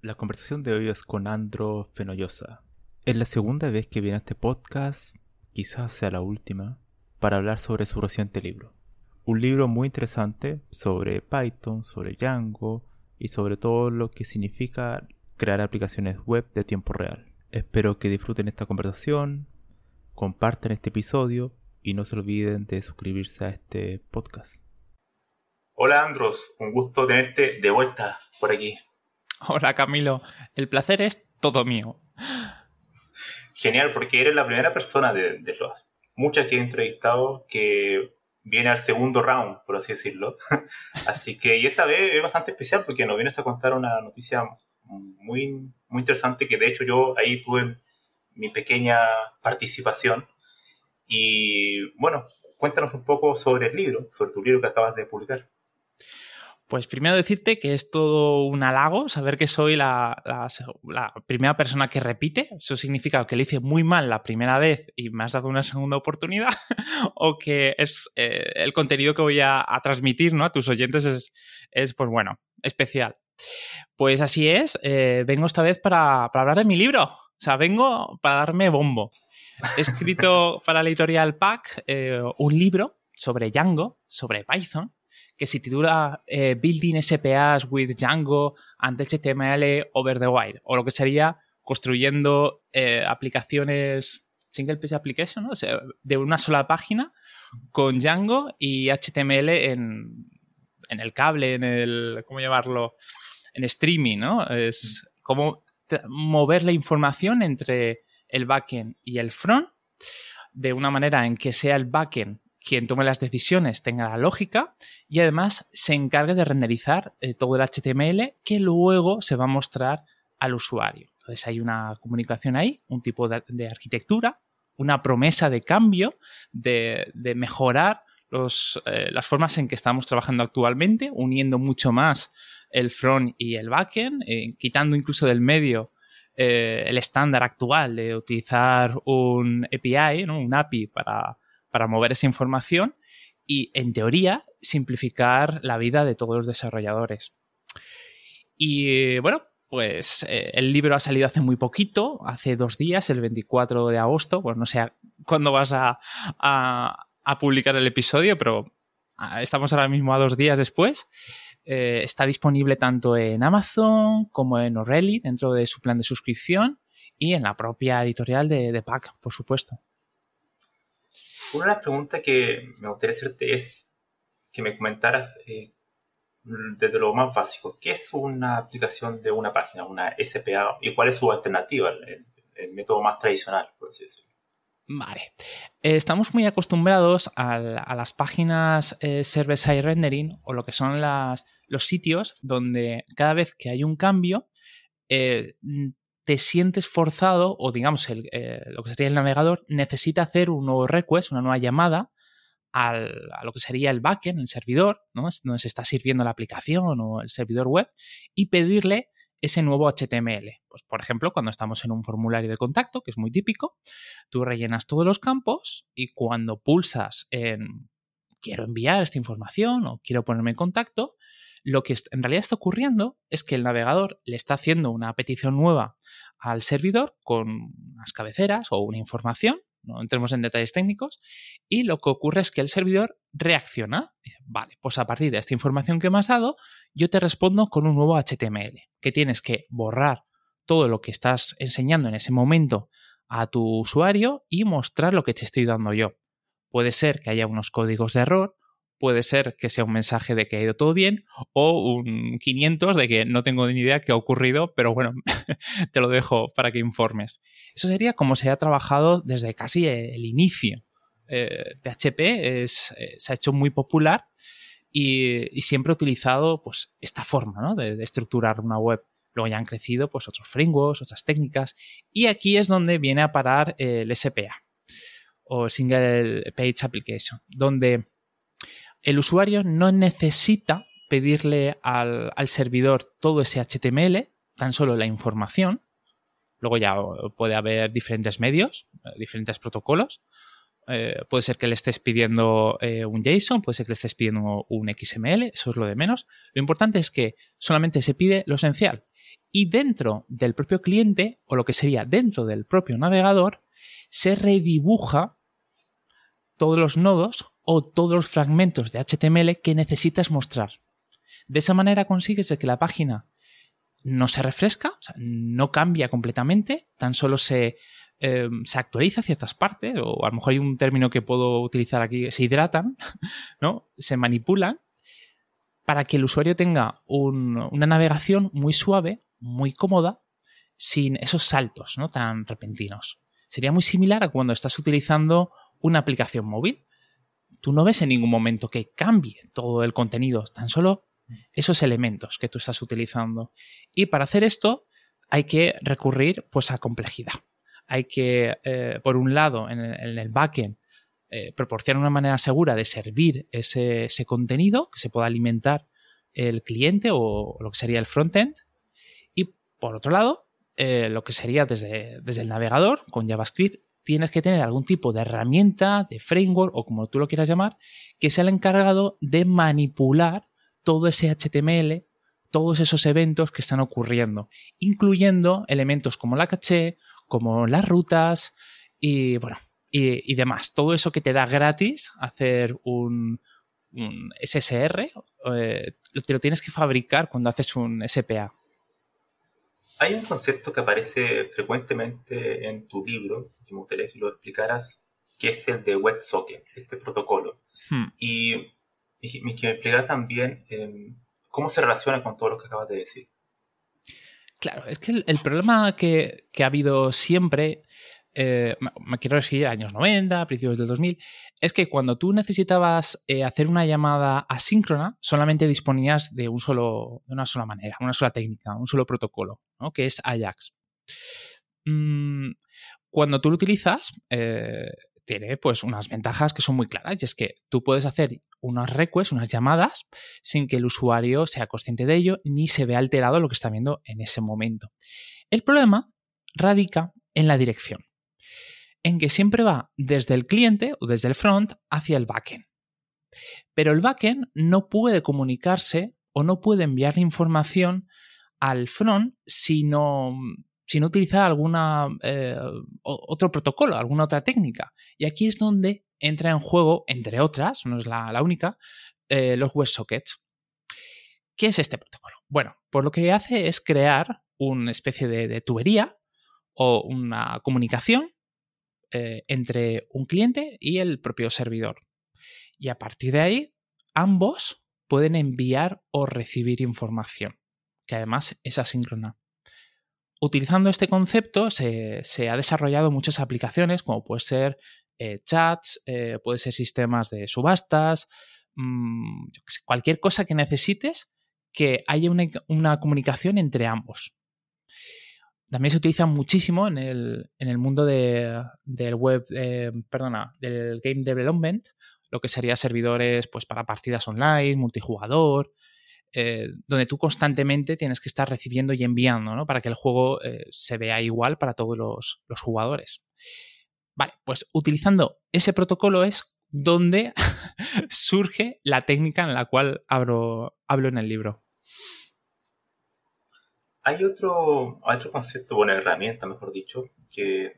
La conversación de hoy es con Andro Fenollosa. Es la segunda vez que viene a este podcast, quizás sea la última, para hablar sobre su reciente libro. Un libro muy interesante sobre Python, sobre Django y sobre todo lo que significa crear aplicaciones web de tiempo real. Espero que disfruten esta conversación, compartan este episodio y no se olviden de suscribirse a este podcast. Hola Andros, un gusto tenerte de vuelta por aquí. Hola Camilo, el placer es todo mío. Genial, porque eres la primera persona de, de las muchas que he entrevistado que viene al segundo round, por así decirlo. así que, y esta vez es bastante especial porque nos vienes a contar una noticia muy, muy interesante que de hecho yo ahí tuve mi pequeña participación. Y bueno, cuéntanos un poco sobre el libro, sobre tu libro que acabas de publicar. Pues primero decirte que es todo un halago saber que soy la, primera persona que repite. Eso significa que lo hice muy mal la primera vez y me has dado una segunda oportunidad, o que es eh, el contenido que voy a, transmitir ¿no? a tus oyentes es, es, pues bueno, especial. Pues así es, eh, vengo esta vez para, hablar de mi libro. O sea, vengo para darme bombo. He escrito para la editorial PAC eh, un libro sobre Django, sobre Python, que se titula eh, Building SPAs with Django and HTML over the wire, o lo que sería construyendo eh, aplicaciones single page application, ¿no? o sea, de una sola página con Django y HTML en, en el cable, en el, ¿cómo llamarlo? En streaming, ¿no? Es como mover la información entre el backend y el front de una manera en que sea el backend quien tome las decisiones tenga la lógica y además se encargue de renderizar eh, todo el HTML que luego se va a mostrar al usuario. Entonces hay una comunicación ahí, un tipo de, arquitectura, una promesa de cambio, de, mejorar eh, las formas en que estamos trabajando actualmente, uniendo mucho más el front y el backend, eh, quitando incluso del medio el estándar actual de utilizar un API, un API para para mover esa información y, en teoría, simplificar la vida de todos los desarrolladores. Y bueno, pues eh, el libro ha salido hace muy poquito, hace dos días, el 24 de agosto. Pues no sé cuándo vas a, publicar el episodio, pero ah, estamos ahora mismo a dos días después. Eh, está disponible tanto en Amazon como en O'Reilly dentro de su plan de suscripción y en la propia editorial de, de PAC, por supuesto. Una de las preguntas que me gustaría hacerte es que me comentaras eh, desde lo más básico, ¿qué es una aplicación de una página, una SPA, y cuál es su alternativa, el, método más tradicional, por así decirlo? Vale. Eh, estamos muy acostumbrados a, las páginas eh, server-side rendering o lo que son los sitios donde cada vez que hay un cambio te sientes forzado, o digamos, eh, lo que sería el navegador, necesita hacer un nuevo request, una nueva llamada a lo que sería el backend, el servidor, ¿no? donde se está sirviendo la aplicación o el servidor web, y pedirle ese nuevo HTML. Pues, por ejemplo, cuando estamos en un formulario de contacto, que es muy típico, tú rellenas todos los campos y cuando pulsas en quiero enviar esta información o quiero ponerme en contacto, lo que en realidad está ocurriendo es que el navegador le está haciendo una petición nueva al servidor con unas cabeceras o una información no entremos en detalles técnicos, y lo que ocurre es que el servidor reacciona. Vale, pues a partir de esta información que me has dado, yo te respondo con un nuevo HTML, que tienes que borrar todo lo que estás enseñando en ese momento a tu usuario y mostrar lo que te estoy dando yo. Puede ser que haya unos códigos de error, puede ser que sea un mensaje de que ha ido todo bien o un 500 de que no tengo ni idea qué ha ocurrido, pero bueno, te lo dejo para que informes. Eso sería como se ha trabajado desde casi el inicio. PHP eh, es, eh, se ha hecho muy popular y, siempre ha utilizado pues, esta forma de, de, estructurar una web. Luego ya han crecido pues, otros frameworks, otras técnicas y aquí es donde viene a parar el SPA o Single Page Application, donde el usuario no necesita pedirle al, servidor todo ese HTML, tan solo la información. Luego ya puede haber diferentes medios, eh, diferentes protocolos. Eh, puede ser que le estés pidiendo eh, un JSON, puede ser que le estés pidiendo un XML, eso es lo de menos. Lo importante es que solamente se pide lo esencial. Y dentro del propio cliente, o lo que sería dentro del propio navegador, se redibuja todos los nodos o todos los fragmentos de HTML que necesitas mostrar. De esa manera consigues que la página no se refresca, no cambia completamente, tan solo se, eh, se, actualiza ciertas partes, o a lo mejor hay un término que puedo utilizar aquí, se hidratan, ¿no? se manipulan, para que el usuario tenga una navegación muy suave, muy cómoda, sin esos saltos ¿no? tan repentinos. Sería muy similar a cuando estás utilizando una aplicación móvil tú no ves en ningún momento que cambie todo el contenido, tan solo esos elementos que tú estás utilizando. Y para hacer esto hay que recurrir pues a complejidad. Hay que, eh, por un lado, en el, backend, eh, proporcionar una manera segura de servir ese, contenido que se pueda alimentar el cliente o, lo que sería el frontend. Y por otro lado, eh, lo que sería desde, desde el navegador con JavaScript, tienes que tener algún tipo de herramienta, de framework o como tú lo quieras llamar, que sea el encargado de manipular todo ese HTML, todos esos eventos que están ocurriendo, incluyendo elementos como la caché, como las rutas y bueno, y, demás. Todo eso que te da gratis hacer un, SSR, eh, te lo tienes que fabricar cuando haces un SPA. Hay un concepto que aparece frecuentemente en tu libro, que me gustaría que lo explicaras, que es el de WebSocket, este protocolo. Hmm. Y, que me explicara también em, cómo se relaciona con todo lo que acabas de decir. Claro, es que el, problema que, ha habido siempre, eh, me quiero decir años 90, principios del 2000, es que cuando tú necesitabas eh, hacer una llamada asíncrona, solamente disponías de, un solo, de una sola manera, una sola técnica, un solo protocolo, que es Ajax. Mm, cuando tú lo utilizas, eh, tiene pues unas ventajas que son muy claras y es que tú puedes hacer unas requests, unas llamadas, sin que el usuario sea consciente de ello ni se vea alterado lo que está viendo en ese momento. El problema radica en la dirección en que siempre va desde el cliente o desde el front hacia el backend. Pero el backend no puede comunicarse o no puede enviar información al front si no, si utiliza alguna, eh, otro protocolo, alguna otra técnica. Y aquí es donde entra en juego, entre otras, no es la, única, eh, los WebSockets. ¿Qué es este protocolo? Bueno, pues lo que hace es crear una especie de tubería o una comunicación eh, entre un cliente y el propio servidor. Y a partir de ahí, ambos pueden enviar o recibir información, que además es asíncrona. Utilizando este concepto se, ha desarrollado muchas aplicaciones, como puede ser eh, chats, eh, puede ser sistemas de subastas, mm, cualquier cosa que necesites que haya una comunicación entre ambos también se utiliza muchísimo en el, en el mundo de, del web, eh, perdona, del game development, lo que sería servidores pues, para partidas online, multijugador, eh, donde tú constantemente tienes que estar recibiendo y enviando, ¿no? Para que el juego eh, se vea igual para todos los, los, jugadores. Vale, pues utilizando ese protocolo es donde surge la técnica en la cual hablo en el libro. Hay otro, otro concepto, una herramienta, mejor dicho, que,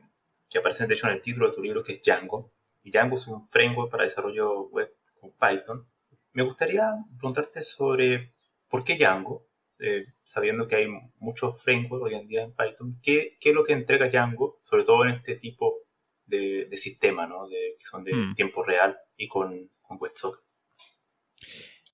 que aparecen de hecho en el título de tu libro, que es Django. Y Django es un framework para desarrollo web con Python. Me gustaría preguntarte sobre por qué Django, eh, sabiendo que hay muchos frameworks hoy en día en Python, ¿qué, ¿qué, es lo que entrega Django, sobre todo en este tipo de, de sistema, ¿no? de, que son de hmm. tiempo real y con, con WebSocket?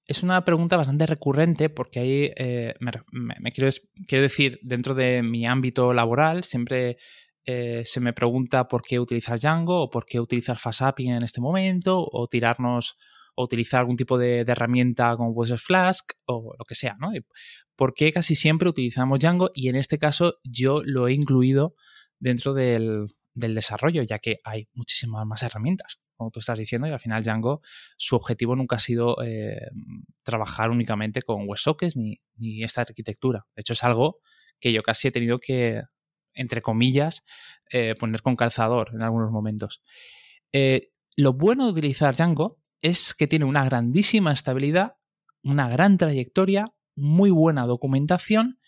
Es una pregunta bastante recurrente porque ahí eh, me, quiero, quiero, decir, dentro de mi ámbito laboral, siempre eh, se me pregunta por qué utilizar Django o por qué utilizar FastAPI en este momento o tirarnos o utilizar algún tipo de, herramienta como puede ser Flask o lo que sea, ¿no? ¿Por qué casi siempre utilizamos Django? Y en este caso yo lo he incluido dentro del, del desarrollo, ya que hay muchísimas más herramientas, como tú estás diciendo, y al final Django, su objetivo nunca ha sido eh, trabajar únicamente con WebSockets ni, ni esta arquitectura. De hecho, es algo que yo casi he tenido que, entre comillas, eh, poner con calzador en algunos momentos. Eh, lo bueno de utilizar Django es que tiene una grandísima estabilidad, una gran trayectoria, muy buena documentación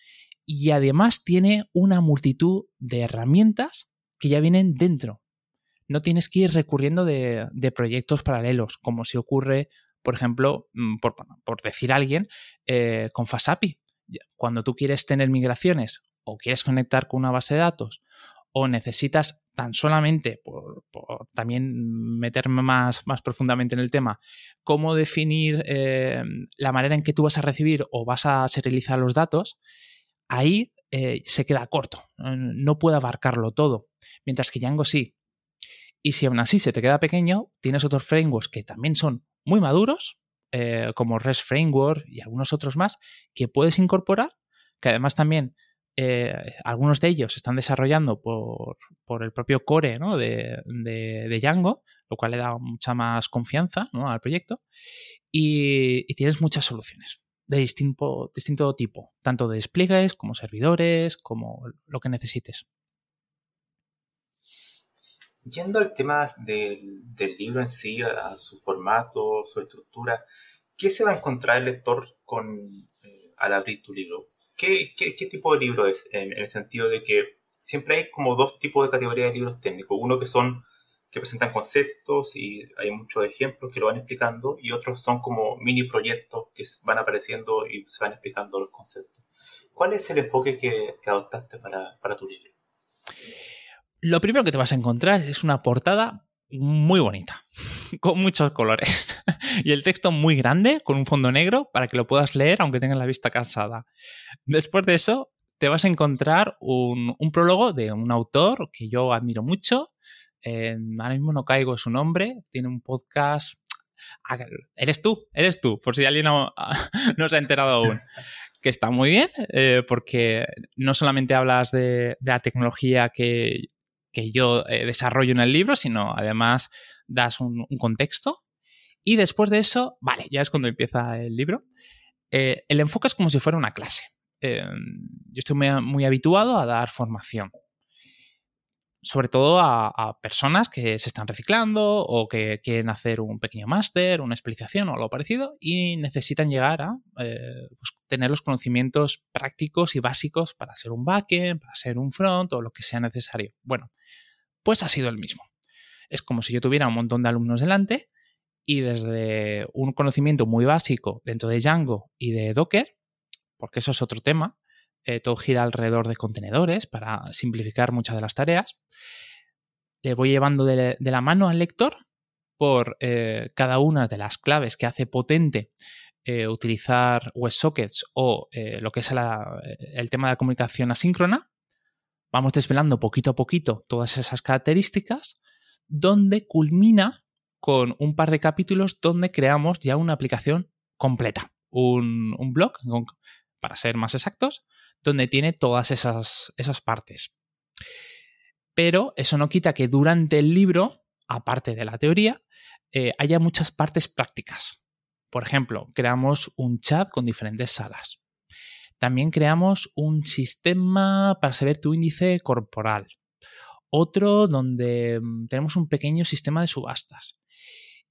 y además tiene una multitud de herramientas que ya vienen dentro. No tienes que ir recurriendo de, proyectos paralelos, como si ocurre, por ejemplo, mm, por, decir a alguien, eh, con FastAPI. Cuando tú quieres tener migraciones o quieres conectar con una base de datos o necesitas tan solamente, por, también meterme más, más, profundamente en el tema, cómo definir eh, la manera en que tú vas a recibir o vas a serializar los datos, ahí eh, se queda corto, no puede abarcarlo todo, mientras que Django sí. Y si aún así se te queda pequeño, tienes otros frameworks que también son muy maduros, eh, como REST Framework y algunos otros más, que puedes incorporar, que además también eh, algunos de ellos se están desarrollando por, el propio core de, Django, lo cual le da mucha más confianza al proyecto, y tienes muchas soluciones de distinto, distinto tipo, tanto de despliegues como servidores, como lo que necesites. Yendo al tema del, libro en sí, a, su formato, su estructura, ¿qué se va a encontrar el lector eh, al abrir tu libro? ¿Qué, tipo de libro es? En, el sentido de que siempre hay como dos tipos de categorías de libros técnicos. Uno que son que presentan conceptos y hay muchos ejemplos que lo van explicando y otros son como mini proyectos que van apareciendo y se van explicando los conceptos. ¿Cuál es el enfoque que, adoptaste para tu libro? Lo primero que te vas a encontrar es una portada muy bonita, con muchos colores. y el texto muy grande, con un fondo negro, para que lo puedas leer aunque tengas la vista cansada. Después de eso, te vas a encontrar un, un prólogo de un autor que yo admiro mucho, eh, ahora mismo no caigo su nombre, tiene un podcast. Eres tú, eres tú, por si alguien no, se ha enterado aún. Que está muy bien, eh, porque no solamente hablas de, la tecnología que, yo eh, desarrollo en el libro, sino además das un, contexto. Y después de eso, vale, ya es cuando empieza el libro. el enfoque es como si fuera una clase. yo estoy muy habituado a dar formación sobre todo a, personas que se están reciclando o que quieren hacer un pequeño máster, una especialización o algo parecido y necesitan llegar a eh, pues, tener los conocimientos prácticos y básicos para ser un backend, para ser un front o lo que sea necesario. Bueno, pues ha sido el mismo. Es como si yo tuviera un montón de alumnos delante y desde un conocimiento muy básico dentro de Django y de Docker, porque eso es otro tema, eh, todo gira alrededor de contenedores para simplificar muchas de las tareas. Le voy llevando de, la mano al lector por eh, cada una de las claves que hace potente eh, utilizar WebSockets o lo que es el tema de la comunicación asíncrona. Vamos desvelando poquito a poquito todas esas características, donde culmina con un par de capítulos donde creamos ya una aplicación completa, un blog, para ser más exactos, donde tiene todas esas, esas partes. Pero eso no quita que durante el libro, aparte de la teoría, eh, haya muchas partes prácticas. Por ejemplo, creamos un chat con diferentes salas. También creamos un sistema para saber tu índice corporal. Otro donde mm, tenemos un pequeño sistema de subastas.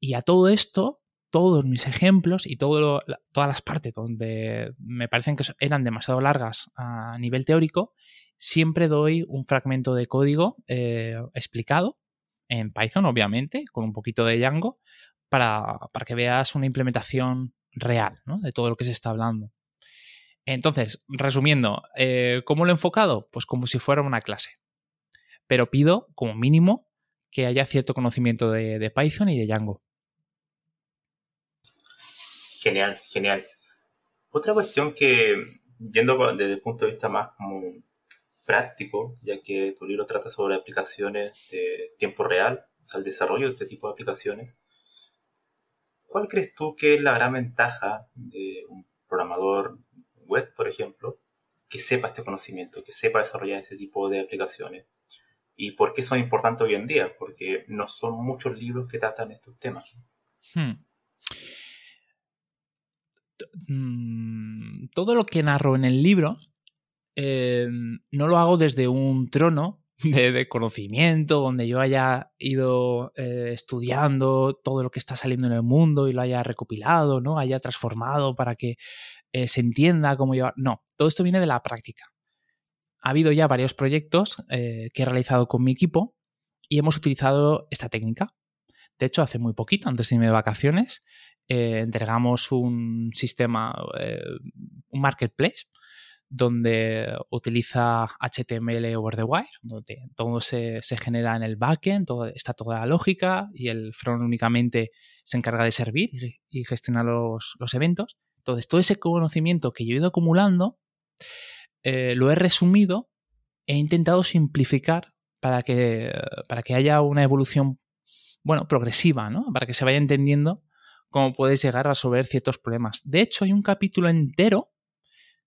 Y a todo esto todos mis ejemplos y todas las partes donde me parecen que eran demasiado largas a nivel teórico, siempre doy un fragmento de código eh, explicado en Python, obviamente, con un poquito de Django, para, que veas una implementación real de todo lo que se está hablando. Entonces, resumiendo, eh, ¿cómo lo he enfocado? Pues como si fuera una clase. Pero pido, como mínimo, que haya cierto conocimiento de, Python y de Django. Genial, genial. Otra cuestión que, yendo desde el punto de vista más práctico, ya que tu libro trata sobre aplicaciones de tiempo real, o sea, el desarrollo de este tipo de aplicaciones, ¿cuál crees tú que es la gran ventaja de un programador web, por ejemplo, que sepa este conocimiento, que sepa desarrollar este tipo de aplicaciones. ¿Y por qué son importantes hoy en día? Porque no son muchos libros que tratan estos temas. Hmm. Mm, todo lo que narro en el libro eh, no lo hago desde un trono de, conocimiento, donde yo haya ido eh, estudiando todo lo que está saliendo en el mundo y lo haya recopilado, ¿no? Haya transformado para que eh, se entienda cómo llevar. No, todo esto viene de la práctica. Ha habido ya varios proyectos eh, que he realizado con mi equipo y hemos utilizado esta técnica. De hecho, hace muy poquito, antes de irme de vacaciones, eh, entregamos un sistema, un marketplace, donde utiliza HTML over the wire, donde todo se, genera en el backend, todo, está toda la lógica y el front únicamente se encarga de servir y, gestionar los, los eventos. Entonces, todo ese conocimiento que yo he ido acumulando, eh, lo he resumido e intentado simplificar para que, para que haya una evolución, bueno, progresiva, ¿no? Para que se vaya entendiendo cómo puedes llegar a resolver ciertos problemas. De hecho, hay un capítulo entero,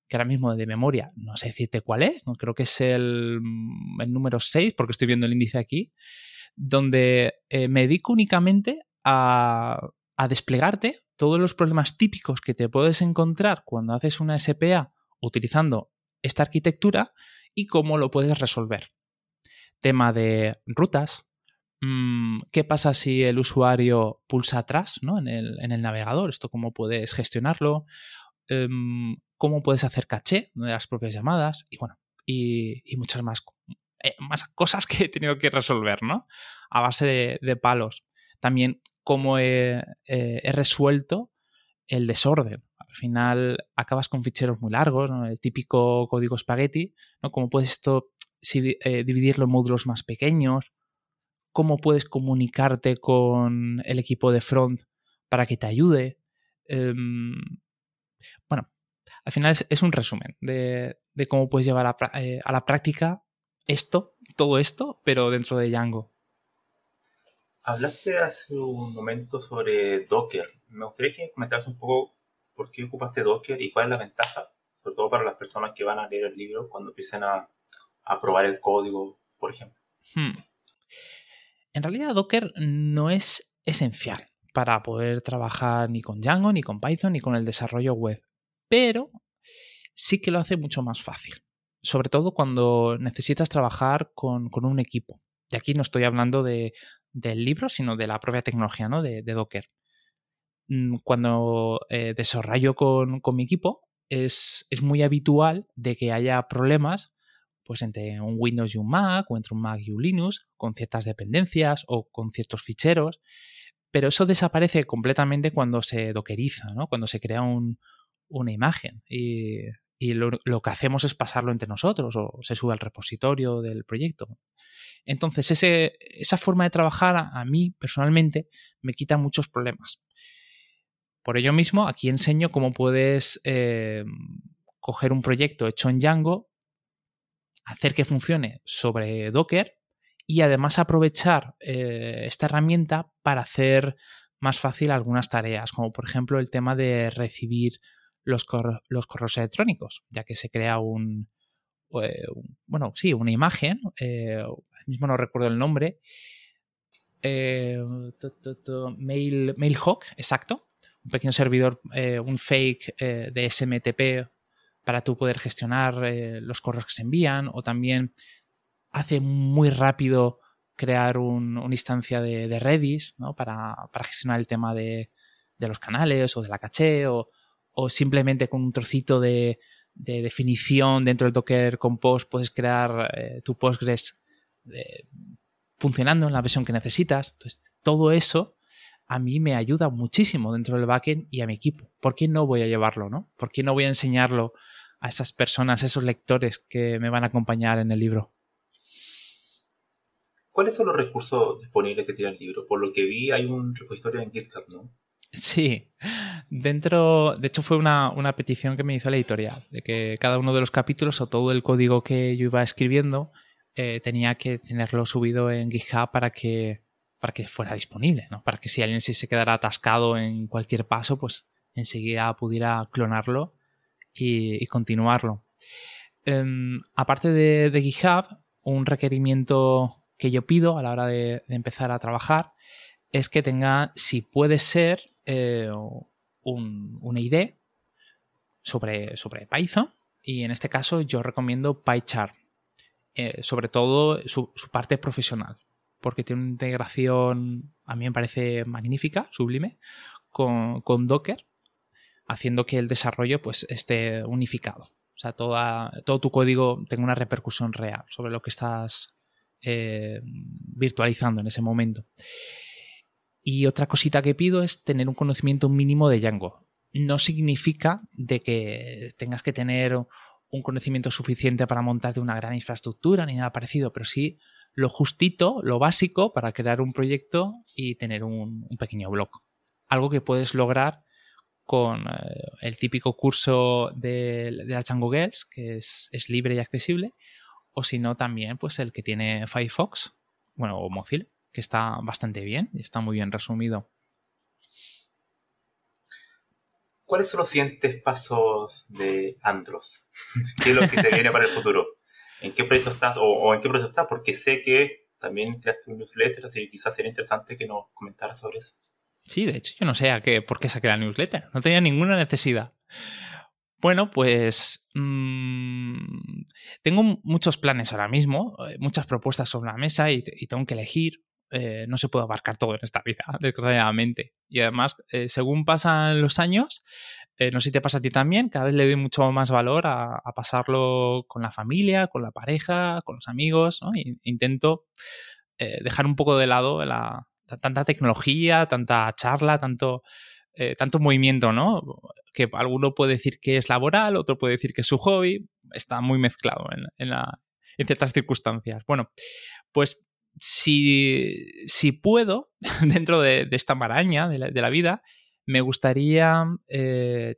que ahora mismo de memoria, no sé decirte cuál es, no creo que es el, el número 6, porque estoy viendo el índice aquí, donde eh, me dedico únicamente a, a desplegarte todos los problemas típicos que te puedes encontrar cuando haces una SPA utilizando esta arquitectura y cómo lo puedes resolver. Tema de rutas. Mm, ¿Qué pasa si el usuario pulsa atrás en, el, navegador? ¿Esto cómo puedes gestionarlo? Em, ¿Cómo puedes hacer caché de las propias llamadas? Y bueno, y, muchas más, eh, más cosas que he tenido que resolver, ¿no? A base de palos. También cómo he, eh, resuelto el desorden. Al final acabas con ficheros muy largos, el típico código spaghetti, ¿no? Cómo puedes esto eh, dividirlo en módulos más pequeños, cómo puedes comunicarte con el equipo de front para que te ayude. Em, bueno, al final es, un resumen de, cómo puedes llevar a, eh, a, la práctica esto, todo esto, pero dentro de Django. Hablaste hace un momento sobre Docker. Me gustaría que comentaras un poco por qué ocupaste Docker y cuál es la ventaja, sobre todo para las personas que van a leer el libro cuando empiecen a, probar el código, por ejemplo. Hmm. En realidad Docker no es esencial para poder trabajar ni con Django, ni con Python, ni con el desarrollo web, pero sí que lo hace mucho más fácil, sobre todo cuando necesitas trabajar con, un equipo. Y aquí no estoy hablando de, del libro, sino de la propia tecnología ¿no? de, Docker. Mm, cuando eh, desarrollo con, mi equipo, es, muy habitual de que haya problemas pues entre un Windows y un Mac, o entre un Mac y un Linux, con ciertas dependencias o con ciertos ficheros. Pero eso desaparece completamente cuando se dockeriza, ¿no? cuando se crea una imagen. Y, lo, lo, que hacemos es pasarlo entre nosotros o se sube al repositorio del proyecto. Entonces, esa forma de trabajar a, mí personalmente me quita muchos problemas. Por ello mismo, aquí enseño cómo puedes eh, coger un proyecto hecho en Django, hacer que funcione sobre Docker y además aprovechar eh, esta herramienta para hacer más fácil algunas tareas, como por ejemplo el tema de recibir los, los correos electrónicos, ya que se crea un, eh, bueno, sí, una imagen mismo no recuerdo el nombre. Eh, Mail, Mailhawk, exacto. Un pequeño servidor, eh, un fake eh, de SMTP para tú poder gestionar los correos que se envían o también hace muy rápido crear una instancia de, Redis para, gestionar el tema de, los canales o de la caché o, simplemente con un trocito de, definición dentro del Docker Compose, puedes crear eh, tu Postgres eh, funcionando en la versión que necesitas. Entonces, todo eso a mí me ayuda muchísimo dentro del backend y a mi equipo. ¿Por qué no voy a llevarlo, no? ¿Por qué no voy a enseñarlo a esas personas, a esos lectores que me van a acompañar en el libro? ¿Cuáles son los recursos disponibles que tiene el libro? Por lo que vi, hay un repositorio en GitHub, ¿no? Sí, dentro, de hecho fue una, petición que me hizo la editorial, de que cada uno de los capítulos o todo el código que yo iba escribiendo eh, tenía que tenerlo subido en GitHub para que, para que fuera disponible, ¿no? Para que si alguien se quedara atascado en cualquier paso, pues enseguida pudiera clonarlo y, continuarlo. Em, aparte de, GitHub, un requerimiento que yo pido a la hora de, empezar a trabajar es que tenga, si puede ser, eh, un, una ID sobre, sobre Python. Y en este caso yo recomiendo PyCharm. Eh, sobre todo su, parte profesional. Porque tiene una integración, a mí me parece magnífica, sublime, con, Docker, haciendo que el desarrollo pues, esté unificado. O sea, todo tu código tenga una repercusión real sobre lo que estás eh, virtualizando en ese momento. Y otra cosita que pido es tener un conocimiento mínimo de Django. No significa de que tengas que tener un conocimiento suficiente para montarte una gran infraestructura ni nada parecido, pero sí lo justito, lo básico para crear un proyecto y tener un, pequeño blog. Algo que puedes lograr con eh, el típico curso de, la Django Girls, que es, es, libre y accesible, o si no también pues el que tiene Firefox, bueno, o Mozilla, que está bastante bien y está muy bien resumido. ¿Cuáles son los siguientes pasos de Andros? ¿Qué es lo que se viene para el futuro? ¿En qué proyecto estás o, en qué proyecto estás? Porque sé que también creaste un newsletter, así que quizás sería interesante que nos comentaras sobre eso. Sí, de hecho, yo no sé a qué, por qué saqué la newsletter. No tenía ninguna necesidad. Bueno, pues mm, tengo muchos planes ahora mismo, eh, muchas propuestas sobre la mesa y, tengo que elegir. Eh, no se puede abarcar todo en esta vida, desgraciadamente. Y además, eh, según pasan los años, no sé si te pasa a ti también, cada vez le doy mucho más valor a, pasarlo con la familia, con la pareja, con los amigos. ¿no? intento dejar un poco de lado la, tanta tecnología, tanta charla, tanto eh, tanto movimiento, ¿no? Que alguno puede decir que es laboral, otro puede decir que es su hobby, está muy mezclado en, ciertas circunstancias. Bueno, pues si, puedo, dentro de, esta maraña de la, vida, me gustaría eh,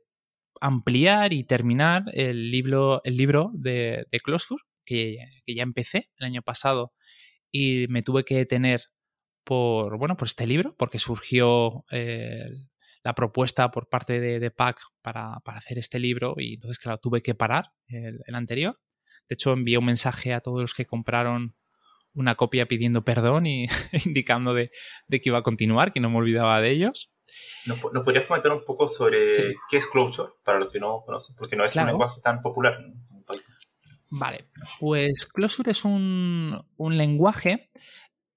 ampliar y terminar el libro, el libro de, de Closure, que, ya empecé el año pasado y me tuve que detener por, bueno, por este libro, porque surgió eh, la propuesta por parte de, de PAC para, hacer este libro y entonces, claro, tuve que parar el, anterior. De hecho, envié un mensaje a todos los que compraron una copia pidiendo perdón y indicando de, que iba a continuar, que no me olvidaba de ellos. ¿Nos, podrías comentar un poco sobre qué es Closure, para los que no conocen? Porque no es un lenguaje tan popular Vale, pues Closure es un, lenguaje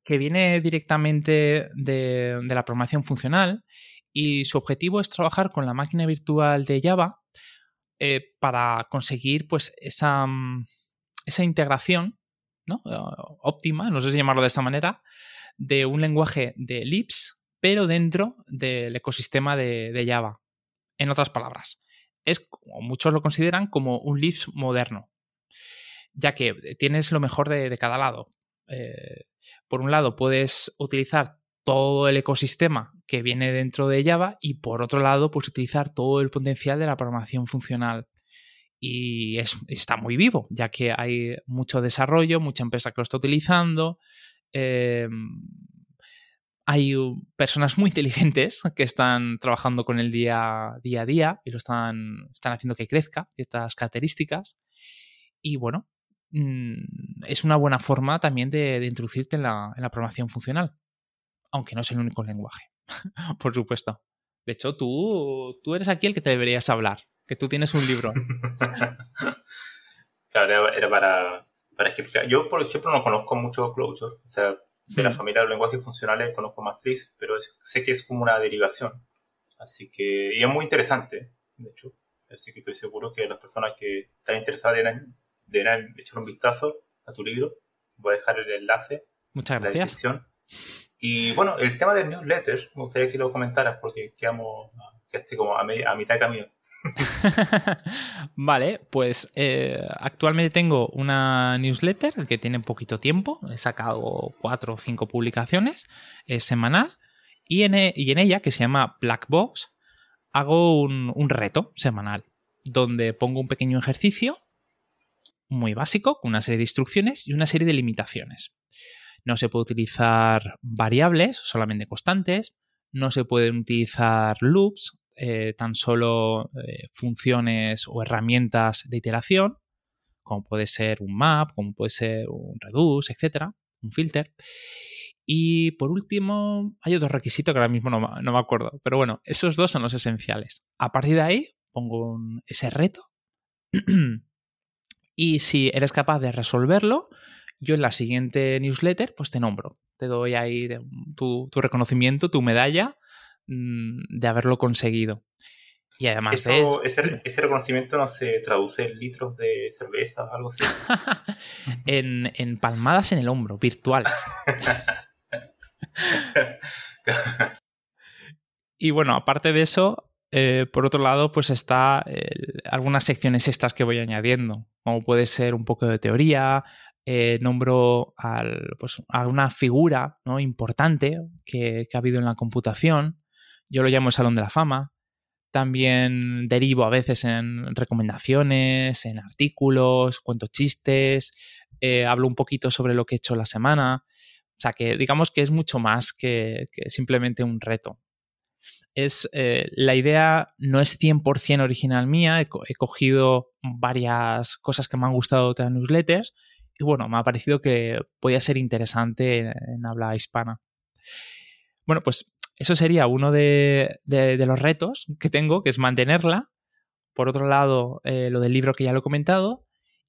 que viene directamente de, de, la programación funcional y su objetivo es trabajar con la máquina virtual de Java eh, para conseguir pues esa, mm, esa integración ¿no? óptima, no sé si llamarlo de esta manera, de un lenguaje de Lisp, pero dentro del ecosistema de, Java. En otras palabras, es como muchos lo consideran como un Lisp moderno, ya que tienes lo mejor de, cada lado. Eh, por un lado, puedes utilizar todo el ecosistema que viene dentro de Java y por otro lado, pues utilizar todo el potencial de la programación funcional. Y está muy vivo, ya que hay mucho desarrollo, mucha empresa que lo está utilizando. Em, hay personas muy inteligentes que están trabajando con el día, día a día y lo están, están haciendo que crezca ciertas características. Y bueno, mm, es una buena forma también de, introducirte en la programación funcional aunque no es el único lenguaje, por supuesto. De hecho, tú, tú eres aquí el que te deberías hablar, que tú tienes un libro. claro, era para, para explicar. Yo, por ejemplo, no conozco mucho Clojure, o sea, de la familia de los lenguajes funcionales conozco Matrix, pero sé que es como una derivación. Así que, y es muy interesante, de hecho. Así que estoy seguro que las personas que están interesadas deberán, echar un vistazo a tu libro. Voy a dejar el enlace Muchas gracias. en la descripción. Y bueno, el tema del newsletter, me gustaría que lo comentaras porque quedamos quedaste como a, a mitad de camino. vale, pues eh, actualmente tengo una newsletter que tiene poquito tiempo. He sacado cuatro o cinco publicaciones, es semanal. Y en, e, y en ella, que se llama Black Box, hago un, un reto semanal donde pongo un pequeño ejercicio muy básico, con una serie de instrucciones y una serie de limitaciones. No se puede utilizar variables, solamente constantes. No se pueden utilizar loops, eh, tan solo eh, funciones o herramientas de iteración, como puede ser un map, como puede ser un reduce, etcétera, un filter. Y por último, hay otro requisito que ahora mismo no, me acuerdo, pero bueno, esos dos son los esenciales. A partir de ahí, pongo ese reto y si eres capaz de resolverlo, yo en la siguiente newsletter, pues te nombro. Te doy ahí tu reconocimiento, tu medalla Mm, de haberlo conseguido. Y además... ese, reconocimiento no se traduce en litros de cerveza o algo así. en, palmadas en el hombro, virtuales. y bueno, aparte de eso, eh, por otro lado, pues está algunas secciones extras que voy añadiendo, como puede ser un poco de teoría, eh, nombro al, pues, a una figura ¿no? importante que, que, ha habido en la computación, yo lo llamo el Salón de la Fama. También derivo a veces en recomendaciones, en artículos, cuento chistes, eh, hablo un poquito sobre lo que he hecho la semana. O sea que digamos que es mucho más que, simplemente un reto. Es, eh, la idea no es 100% original mía, he, cogido varias cosas que me han gustado de otras newsletters y bueno, me ha parecido que podía ser interesante en habla hispana. Bueno, pues eso sería uno de, los retos que tengo, que es mantenerla. Por otro lado, eh, lo del libro que ya lo he comentado.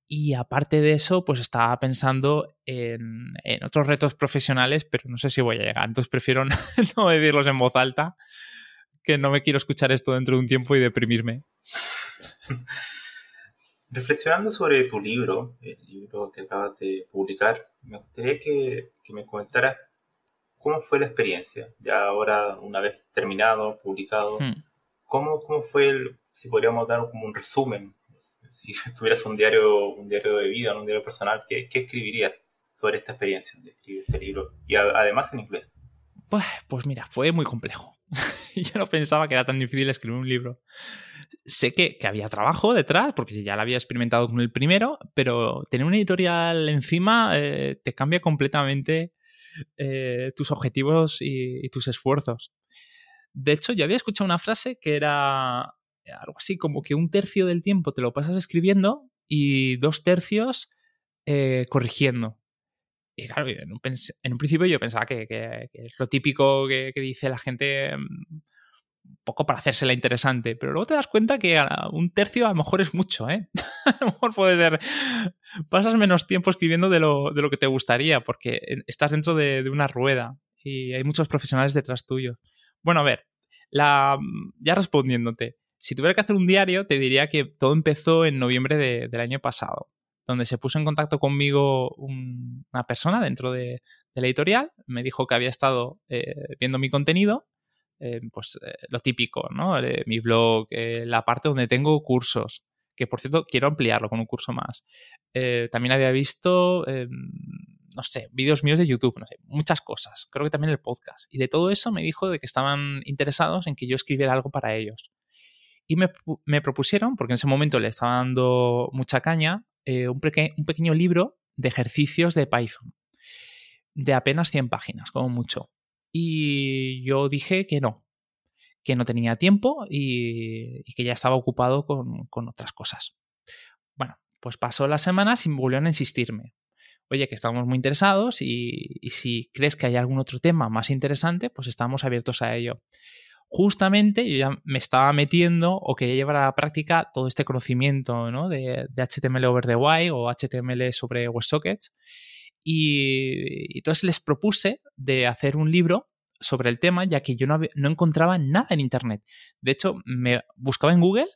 Y aparte de eso, pues estaba pensando en, otros retos profesionales, pero no sé si voy a llegar. Entonces prefiero no, decirlos en voz alta, que no me quiero escuchar esto dentro de un tiempo y deprimirme. Reflexionando sobre tu libro, el libro que acabas de publicar, me gustaría que, que me comentaras ¿Cómo fue la experiencia? Ya ahora, una vez terminado, publicado, hmm. ¿cómo, ¿cómo, fue, el, si podríamos dar como un resumen, si tuvieras un diario, un diario de vida, un diario personal, ¿qué, qué escribirías sobre esta experiencia de escribir este libro? Y además en inglés. Pues, pues mira, fue muy complejo. Yo no pensaba que era tan difícil escribir un libro. Sé que, que, había trabajo detrás, porque ya lo había experimentado con el primero, pero tener una editorial encima eh, te cambia completamente eh, tus objetivos y, tus esfuerzos. De hecho, yo había escuchado una frase que era algo así como que un tercio del tiempo te lo pasas escribiendo y dos tercios eh, corrigiendo. Y claro, en un, principio yo pensaba que, es lo típico que, dice la gente mm, un poco para hacérsela interesante, pero luego te das cuenta que un tercio a lo mejor es mucho, ¿eh? a lo mejor puede ser, pasas menos tiempo escribiendo de lo, de lo que te gustaría, porque estás dentro de, una rueda y hay muchos profesionales detrás tuyo. Bueno, a ver, la, ya respondiéndote, si tuviera que hacer un diario, te diría que todo empezó en noviembre del año pasado, donde se puso en contacto conmigo una persona dentro de, la editorial, me dijo que había estado eh, viendo mi contenido eh, pues eh, lo típico, ¿no? mi blog, la parte donde tengo cursos, que por cierto quiero ampliarlo con un curso más. también había visto, no sé, vídeos míos de YouTube, no sé, muchas cosas. Creo que también el podcast. Y de todo eso me dijo de que estaban interesados en que yo escribiera algo para ellos. Y me, me propusieron, porque en ese momento le estaba dando mucha caña, un, un pequeño libro de ejercicios de Python, de apenas 100 páginas, como mucho. Y yo dije que no, que no tenía tiempo y, que ya estaba ocupado con, otras cosas. Bueno, pues pasó las semanas y me volvieron a insistirme. Oye, que estamos muy interesados y, si crees que hay algún otro tema más interesante, pues estamos abiertos a ello. Justamente yo ya me estaba metiendo o quería llevar a la práctica todo este conocimiento ¿no? de, HTML over the wire o HTML sobre WebSockets y, entonces les propuse de hacer un libro sobre el tema, ya que yo no, no, encontraba nada en Internet. De hecho, me buscaba en Google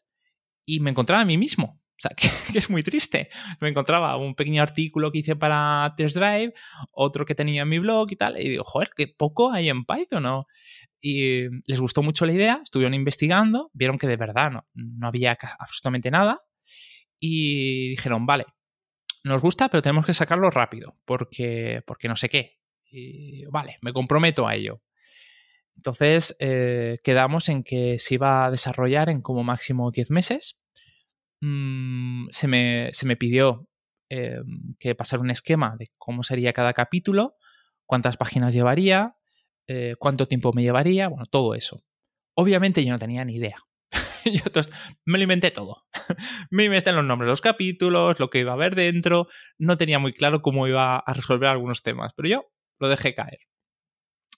y me encontraba a mí mismo. O sea, que, es muy triste. Me encontraba un pequeño artículo que hice para Test Drive, otro que tenía en mi blog y tal, y digo, joder, qué poco hay en Python, ¿no? Y les gustó mucho la idea, estuvieron investigando, vieron que de verdad no, no había absolutamente nada, y dijeron, vale, nos gusta, pero tenemos que sacarlo rápido, porque, porque no sé qué. Y vale, me comprometo a ello. Entonces eh, quedamos en que se iba a desarrollar en como máximo 10 meses. Mm, se, me, se, me, pidió eh, que pasara un esquema de cómo sería cada capítulo, cuántas páginas llevaría, eh, cuánto tiempo me llevaría, bueno, todo eso. Obviamente yo no tenía ni idea. yo me lo inventé todo. me inventé los nombres de los capítulos, lo que iba a haber dentro. No tenía muy claro cómo iba a resolver algunos temas, pero yo lo dejé caer.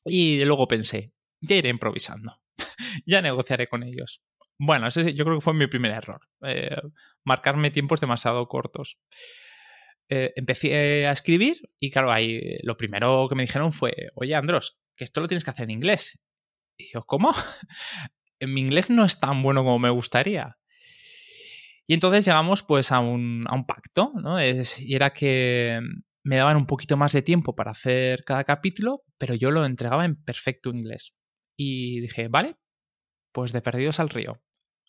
Y luego pensé, ya iré improvisando. ya negociaré con ellos. Bueno, ese yo creo que fue mi primer error. Eh, marcarme tiempos demasiado cortos. Eh, empecé a escribir y claro, ahí lo primero que me dijeron fue, oye Andros, que esto lo tienes que hacer en inglés. Y yo, ¿cómo? mi inglés no es tan bueno como me gustaría. Y entonces llegamos pues a un pacto, ¿no? y era que me daban un poquito más de tiempo para hacer cada capítulo, pero yo lo entregaba en perfecto inglés. Y dije, vale, pues de perdidos al río.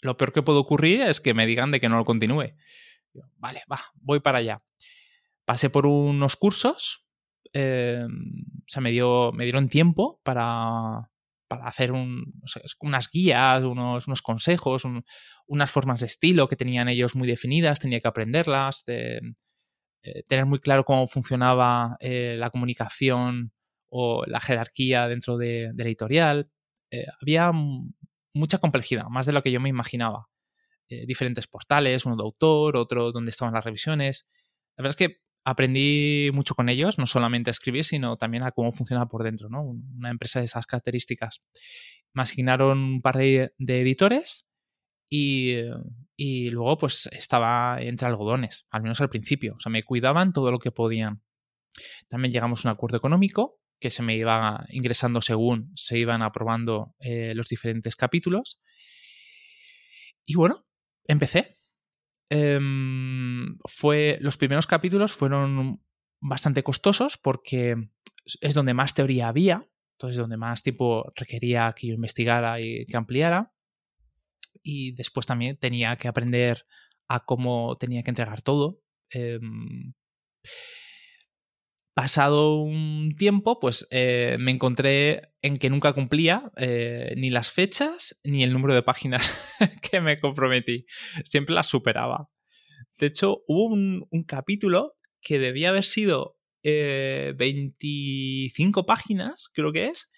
Lo peor que puede ocurrir es que me digan de que no lo continúe. vale, va, voy para allá. Pasé por unos cursos, eh, o sea, me, dio, me dieron tiempo para, para hacer unas guías, unos, consejos, unas formas de estilo que tenían ellos muy definidas, tenía que aprenderlas, de, eh, tener muy claro cómo funcionaba eh, la comunicación o la jerarquía dentro de, editorial. Eh, había mucha complejidad, más de lo que yo me imaginaba. diferentes portales, uno de autor, otro donde estaban las revisiones. La verdad es que aprendí mucho con ellos, no solamente a escribir, sino también a cómo funciona por dentro, ¿no? Una empresa de esas características. Me asignaron un par de, editores y, y, luego pues estaba entre algodones, al menos al principio. O sea, me cuidaban todo lo que podían. También llegamos a un acuerdo económico que se me iba ingresando según se iban aprobando eh, los diferentes capítulos. Y bueno, empecé. Em, fue, los primeros capítulos fueron bastante costosos porque es donde más teoría había, entonces donde más tiempo requería que yo investigara y que ampliara. Y después también tenía que aprender a cómo tenía que entregar todo. Em, pasado un tiempo, pues eh, me encontré en que nunca cumplía eh, ni las fechas ni el número de páginas que me comprometí. Siempre las superaba. De hecho, hubo un, capítulo que debía haber sido 25 eh, páginas, creo que es,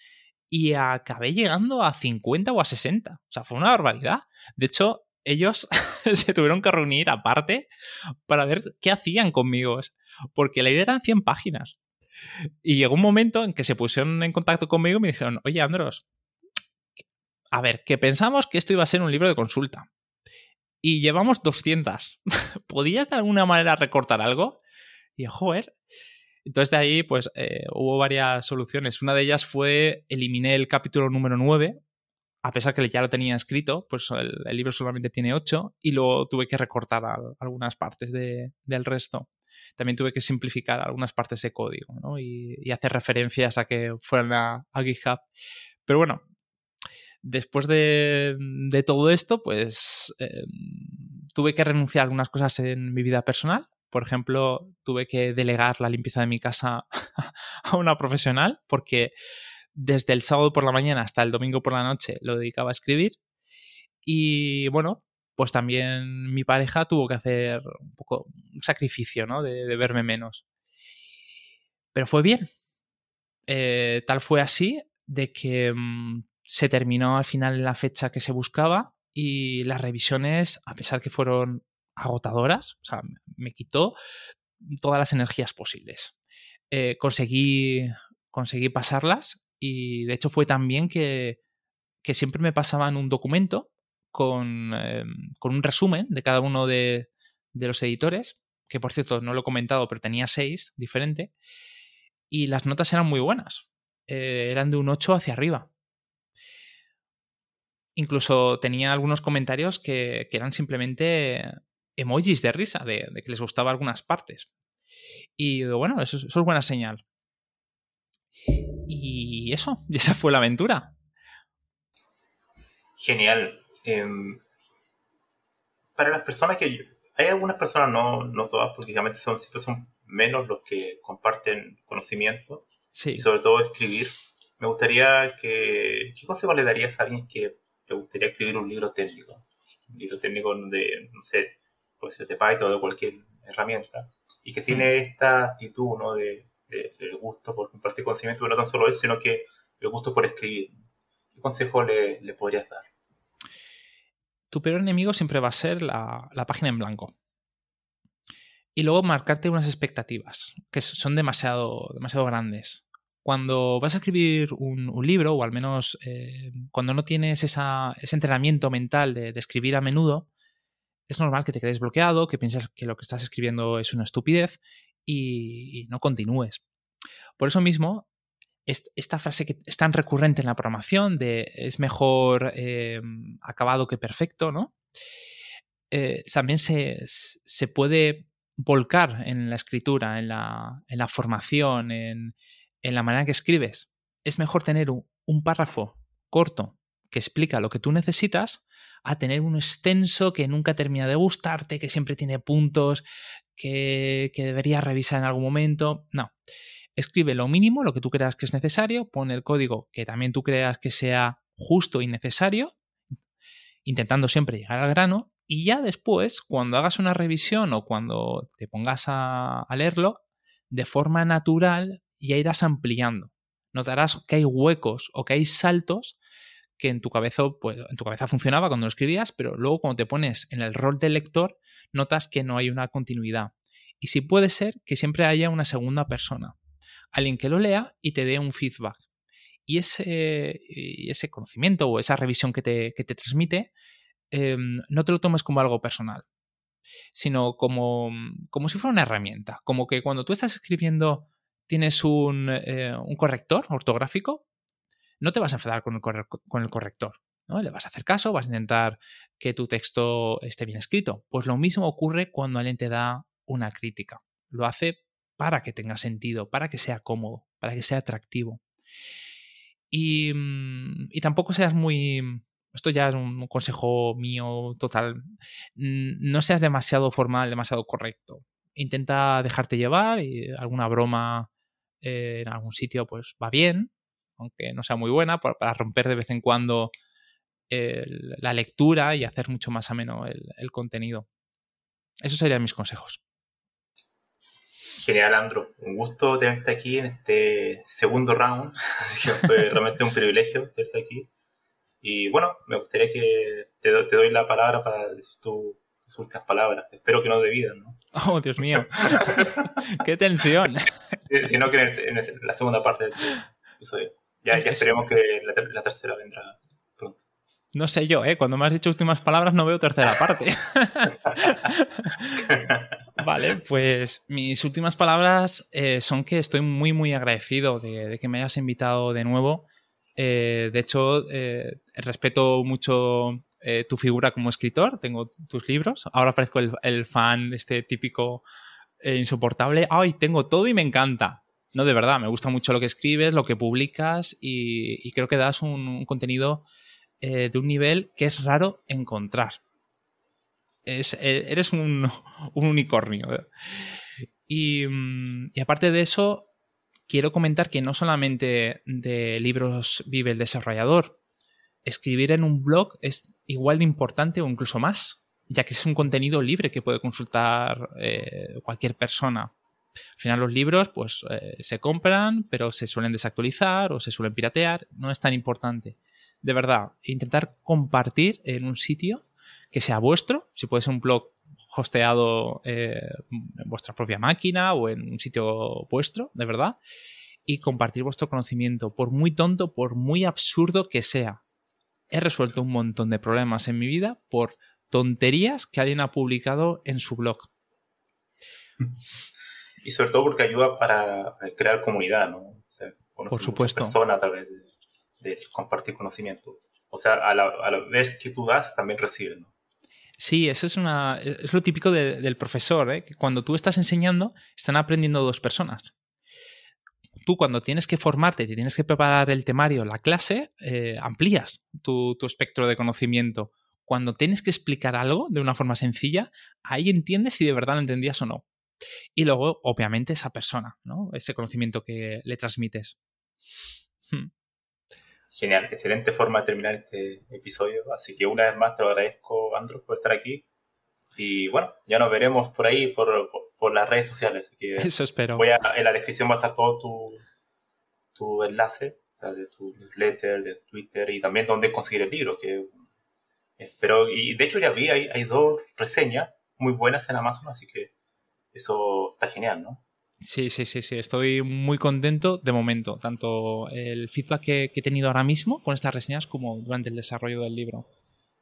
y acabé llegando a 50 o a 60. O sea, fue una barbaridad. De hecho, ellos se tuvieron que reunir aparte para ver qué hacían conmigo porque la idea eran 100 páginas. Y llegó un momento en que se pusieron en contacto conmigo y me dijeron, oye, Andros, a ver, que pensamos que esto iba a ser un libro de consulta. Y llevamos 200. ¿Podías de alguna manera recortar algo? Y joder. Entonces de ahí, pues, eh, hubo varias soluciones. Una de ellas fue eliminé el capítulo número 9, a pesar que ya lo tenía escrito, pues el, libro solamente tiene 8, y luego tuve que recortar algunas partes del resto también tuve que simplificar algunas partes de código y, hacer referencias a que fueran a, GitHub. Pero bueno, después de, todo esto, pues em, tuve que renunciar a algunas cosas en mi vida personal. Por ejemplo, tuve que delegar la limpieza de mi casa a una profesional porque desde el sábado por la mañana hasta el domingo por la noche lo dedicaba a escribir. Y bueno, pues también mi pareja tuvo que hacer un poco un sacrificio, ¿no? De, verme menos. Pero fue bien. Eh, tal fue así de que mm, se terminó al final la fecha que se buscaba y las revisiones, a pesar que fueron agotadoras, o sea, me quitó todas las energías posibles. Eh, conseguí, conseguí pasarlas y de hecho fue también que, que siempre me pasaban un documento Em, con, un resumen de cada uno de, los editores, que por cierto no lo he comentado, pero tenía seis diferente, y las notas eran muy buenas, eh, eran de un 8 hacia arriba. incluso tenía algunos comentarios que, eran simplemente emojis de risa, de, que les gustaba algunas partes. Y bueno, eso, es buena señal. Y eso, esa fue la aventura. Genial. Em, para las personas que... Hay algunas personas, no, no todas, porque realmente son, siempre son menos los que comparten conocimiento. Sí. Y sobre todo escribir. Me gustaría que... ¿Qué consejo le darías a alguien que le gustaría escribir un libro técnico? Un libro técnico de, no sé, puede ser de Python o de cualquier herramienta. Y que tiene esta actitud, ¿no? De, el gusto por compartir conocimiento, pero no tan solo eso, sino que el gusto por escribir. ¿Qué consejo le, le podrías dar? Tu peor enemigo siempre va a ser la, página en blanco. Y luego marcarte unas expectativas que son demasiado, demasiado grandes. Cuando vas a escribir un, libro, o al menos eh, cuando no tienes ese entrenamiento mental de, escribir a menudo, es normal que te quedes bloqueado, que pienses que lo que estás escribiendo es una estupidez y no continúes. Por eso mismo, esta frase que es tan recurrente en la programación de es mejor eh, acabado que perfecto, ¿no? Eh, también se, puede volcar en la escritura, en la, formación, en, la manera que escribes. Es mejor tener un, párrafo corto que explica lo que tú necesitas a tener un extenso que nunca termina de gustarte, que siempre tiene puntos, que, que deberías revisar en algún momento. No escribe lo mínimo, lo que tú creas que es necesario, pone el código que también tú creas que sea justo y necesario, intentando siempre llegar al grano, y ya después, cuando hagas una revisión o cuando te pongas a, leerlo, de forma natural ya irás ampliando. Notarás que hay huecos o que hay saltos que en tu cabeza, pues, en tu cabeza funcionaba cuando lo escribías, pero luego cuando te pones en el rol del lector, notas que no hay una continuidad. Y si puede ser que siempre haya una segunda persona alguien que lo lea y te dé un feedback. Y ese, ese conocimiento o esa revisión que te, transmite, em, no te lo tomes como algo personal, sino como, como si fuera una herramienta. Como que cuando tú estás escribiendo tienes un, eh, corrector ortográfico, no te vas a enfadar con el, con el corrector. ¿no? Le vas a hacer caso, vas a intentar que tu texto esté bien escrito. Pues lo mismo ocurre cuando alguien te da una crítica. Lo hace para que tenga sentido, para que sea cómodo, para que sea atractivo. Y, mm, tampoco seas muy... Esto ya es un consejo mío total. No seas demasiado formal, demasiado correcto. Intenta dejarte llevar y alguna broma eh, en algún sitio pues va bien, aunque no sea muy buena, para romper de vez en cuando la lectura y hacer mucho más ameno el contenido. Esos serían mis consejos. Genial, Andro. Un gusto tenerte aquí en este segundo round. fue realmente un privilegio tenerte aquí. Y bueno, me gustaría que te, doy la palabra para decir tus últimas palabras. Espero que no de vida, ¿no? Oh, Dios mío. ¡Qué tensión! Sino que en, la segunda parte del episodio. Ya, ya esperemos que la tercera vendrá pronto. No sé yo, ¿eh? Cuando me has dicho últimas palabras no veo tercera parte. vale, pues mis últimas palabras eh, son que estoy muy, muy agradecido de, que me hayas invitado de nuevo. Eh, de hecho, eh, respeto mucho tu figura como escritor, tengo tus libros. Ahora parezco el, fan este típico insoportable. ¡Ay, tengo todo y me encanta! No, de verdad, me gusta mucho lo que escribes, lo que publicas y, creo que das un contenido eh, de un nivel que es raro encontrar. Eh, eres un, unicornio. Mm, y, aparte de eso, quiero comentar que no solamente de libros vive el desarrollador. Escribir en un blog es igual de importante o incluso más, ya que es un contenido libre que puede consultar eh, cualquier persona. Al final los libros pues se compran, pero se suelen desactualizar o se suelen piratear, no es tan importante de verdad, intentar compartir en un sitio que sea vuestro, si puede ser un blog hosteado eh, en vuestra propia máquina o en un sitio vuestro, de verdad, y compartir vuestro conocimiento, por muy tonto, por muy absurdo que sea. He resuelto un montón de problemas en mi vida por tonterías que alguien ha publicado en su blog. Y sobre todo porque ayuda para crear comunidad, ¿no? por supuesto. Persona a través de compartir conocimiento. O sea, a la, vez que tú das, también recibes, ¿no? Sí, eso es, una, es lo típico del profesor, ¿eh? que cuando tú estás enseñando, están aprendiendo dos personas. Tú cuando tienes que formarte, te tienes que preparar el temario, la clase, eh, amplías tu, tu espectro de conocimiento. Cuando tienes que explicar algo de una forma sencilla, ahí entiendes si de verdad lo entendías o no. Y luego, obviamente, esa persona, ¿no? Ese conocimiento que le transmites. Hmm. Genial, excelente forma de terminar este episodio. Así que una vez más te lo agradezco, Andrew, por estar aquí. Y bueno, ya nos veremos por ahí, por, las redes sociales. Eso espero. Voy a, en la descripción va a estar todo tu, tu enlace, o sea, de tu newsletter, de Twitter y también dónde conseguir el libro. Que espero, y de hecho ya vi, hay, hay dos reseñas muy buenas en Amazon, así que eso está genial, ¿no? Sí, sí, sí, sí. Estoy muy contento de momento, tanto el feedback que, he tenido ahora mismo con estas reseñas como durante el desarrollo del libro.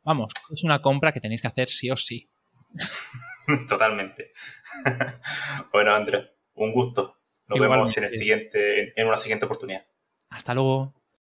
Vamos, es una compra que tenéis que hacer sí o sí. Totalmente. bueno, Andrés, un gusto. Nos vemos en, el siguiente, en una siguiente oportunidad. Hasta luego.